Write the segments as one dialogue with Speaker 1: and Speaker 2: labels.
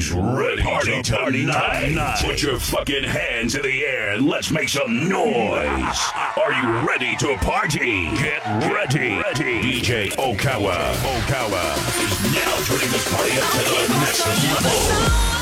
Speaker 1: Who's ready party to party tonight? Put your fucking hands in the air and let's make some noise. Are you ready to party? Get ready. ready. DJ Okawa. Okawa is now turning this party up to the next level.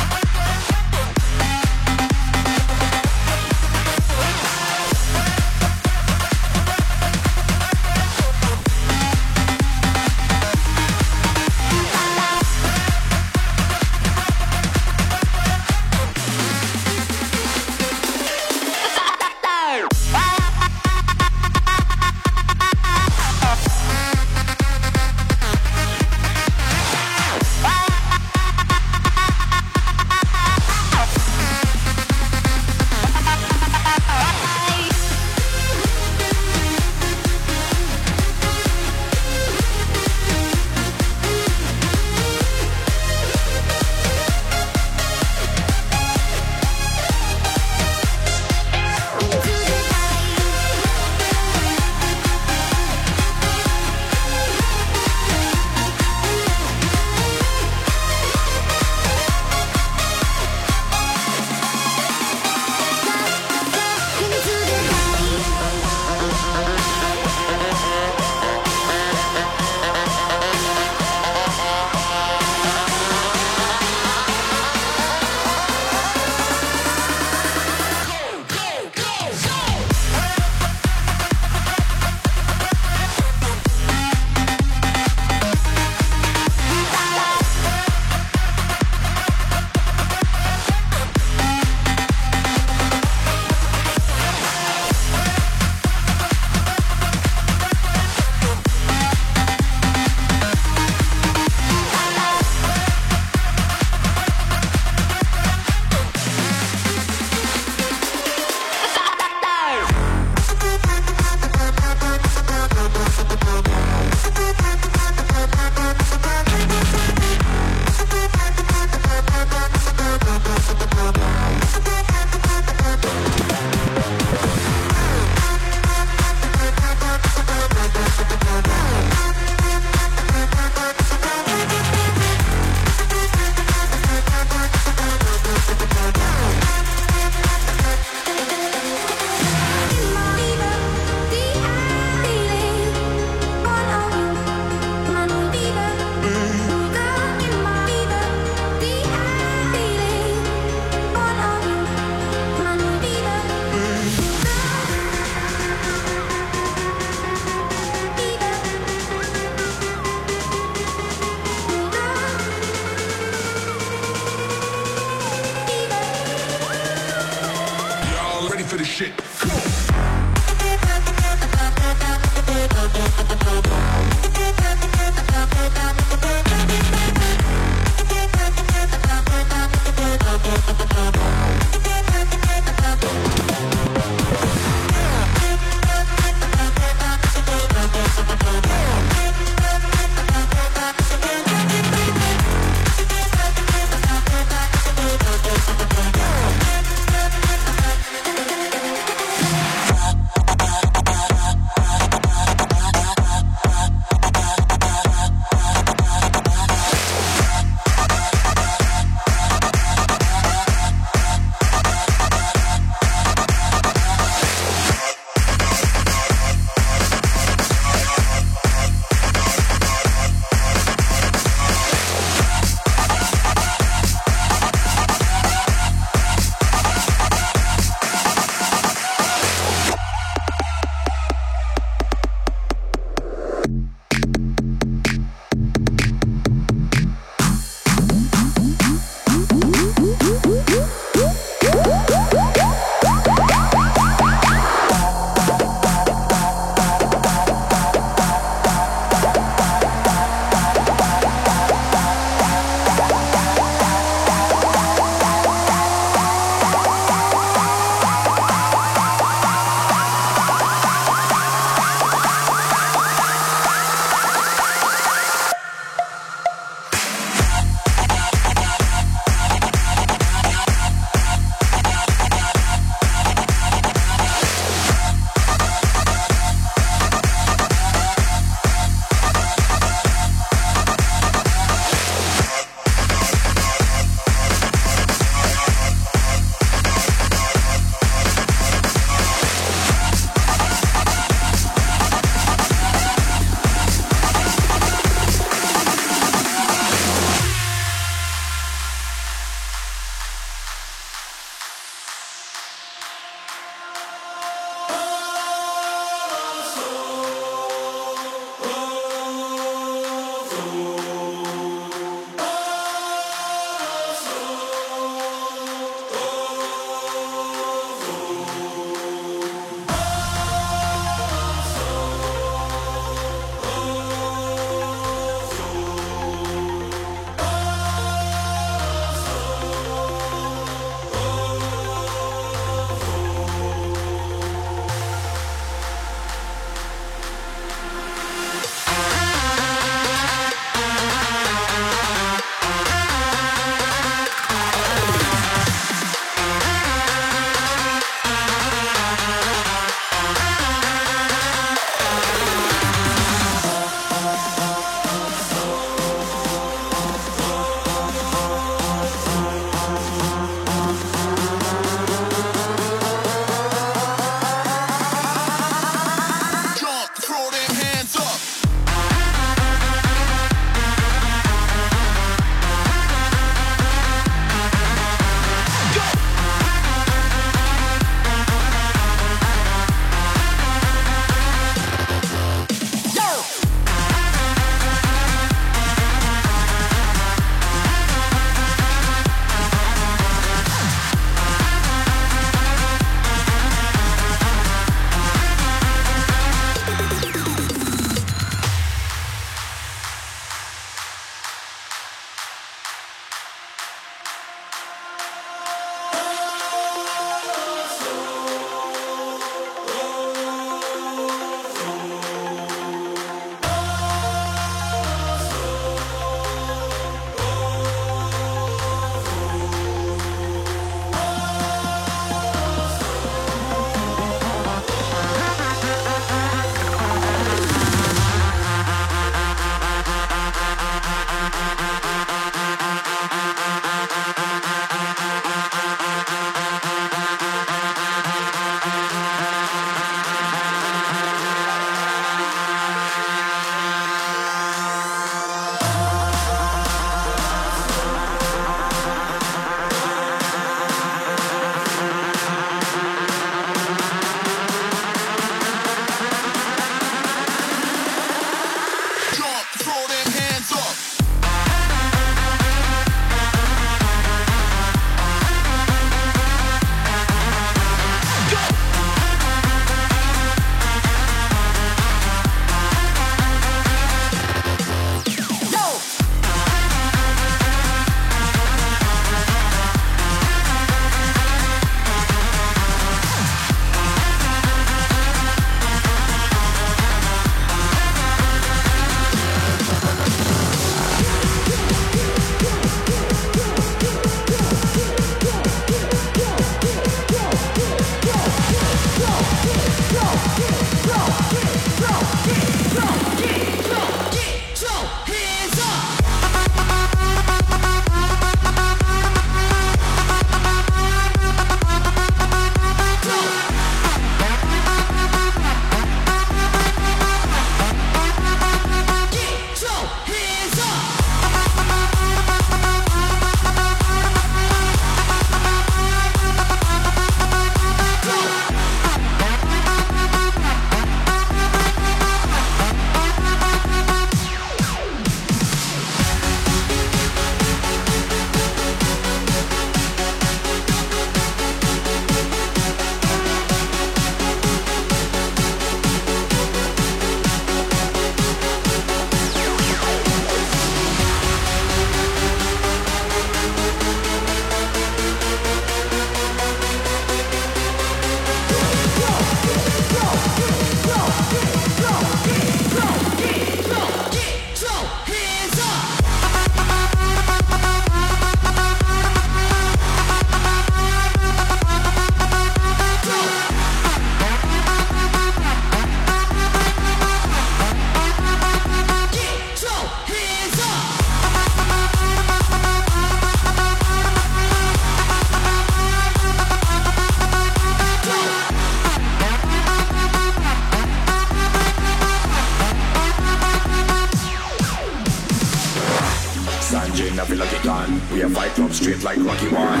Speaker 2: I feel like it. We have fight club straight like Rocky One.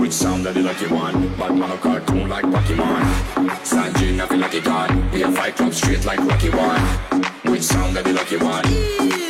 Speaker 2: Which sound that the lucky one?
Speaker 3: Bad man a cartoon like Pokemon. Sanjin, I feel like it. We have fight club straight like Rocky One. Which sound that the lucky
Speaker 2: one?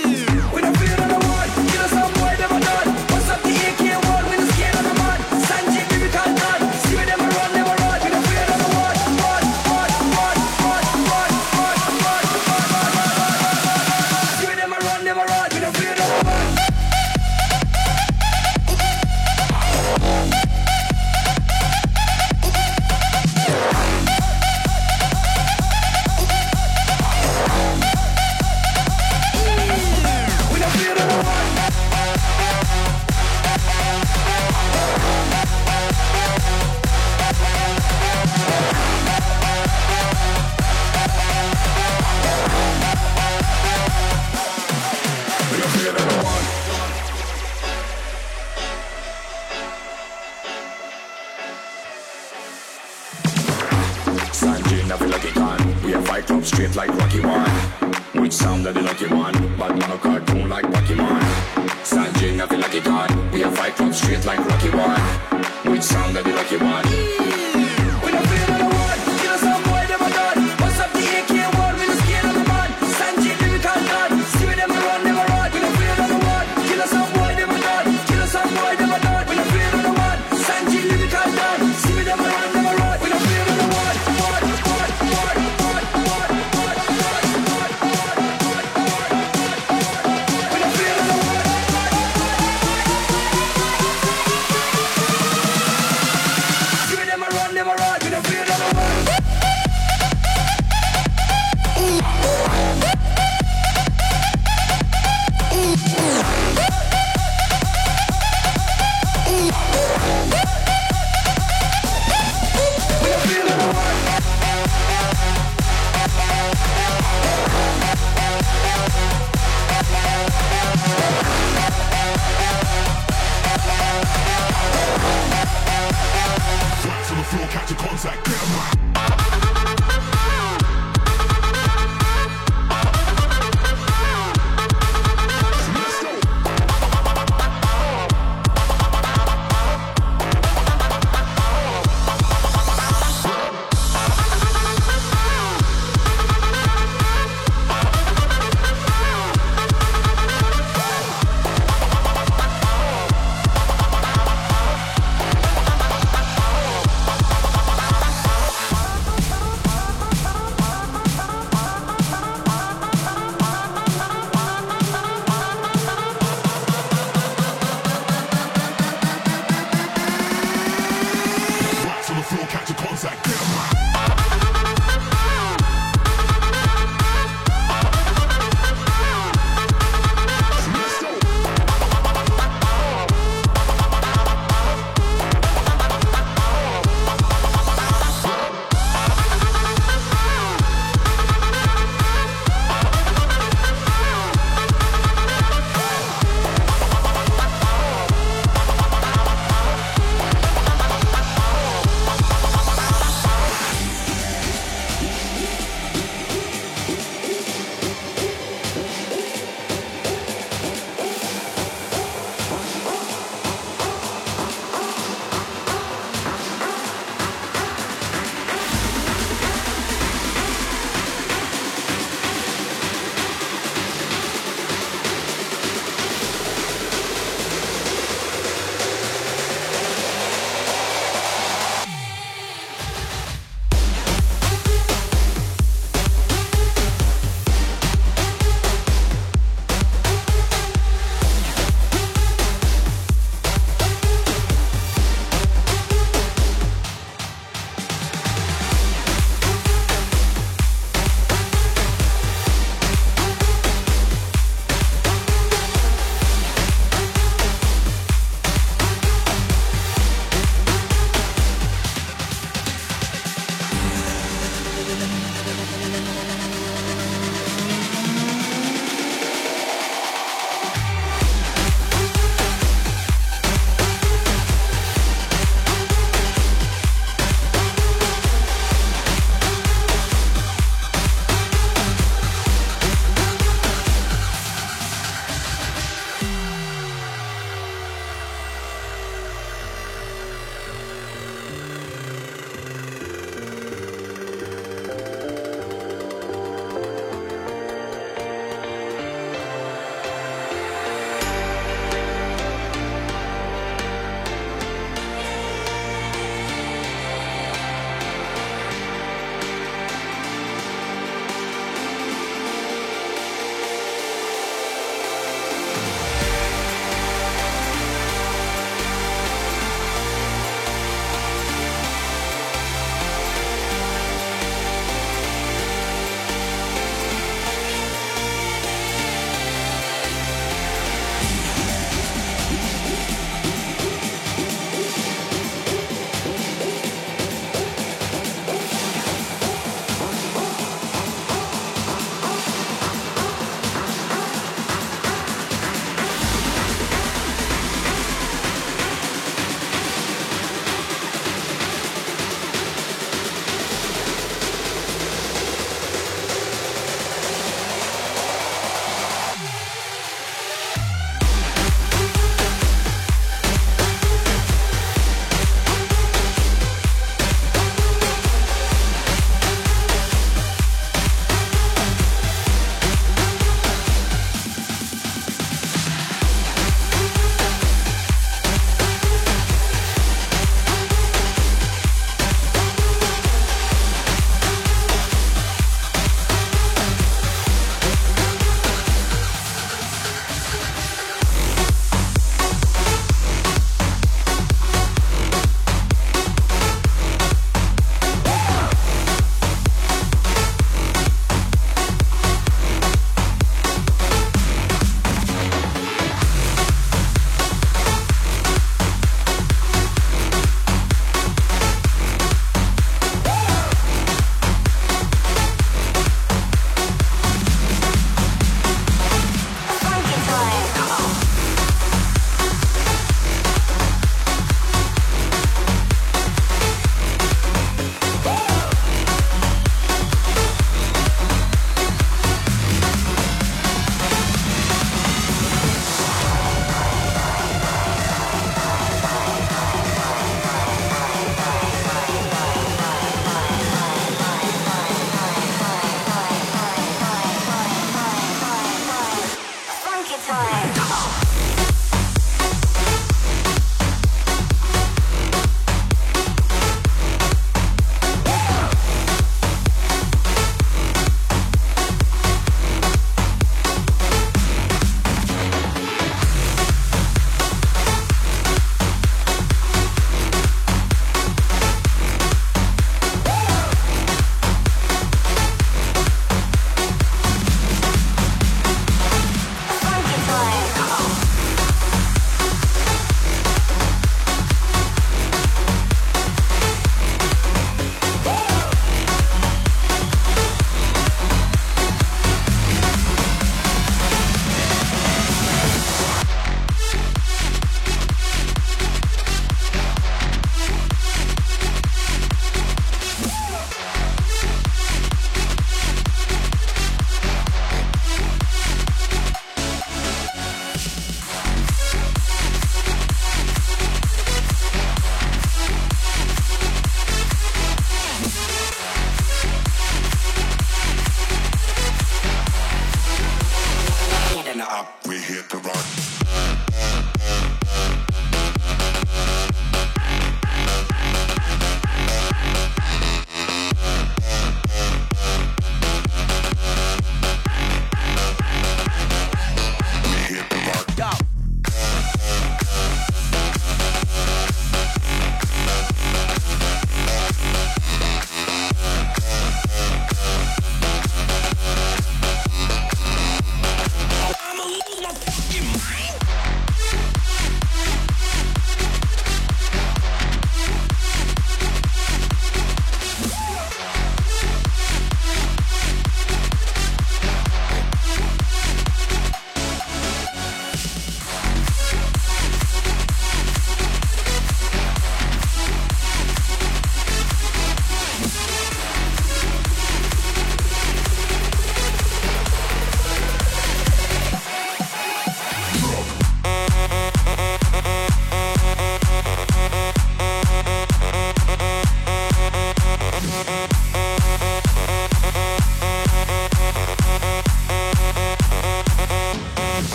Speaker 2: Up, we hit the rock.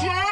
Speaker 4: Check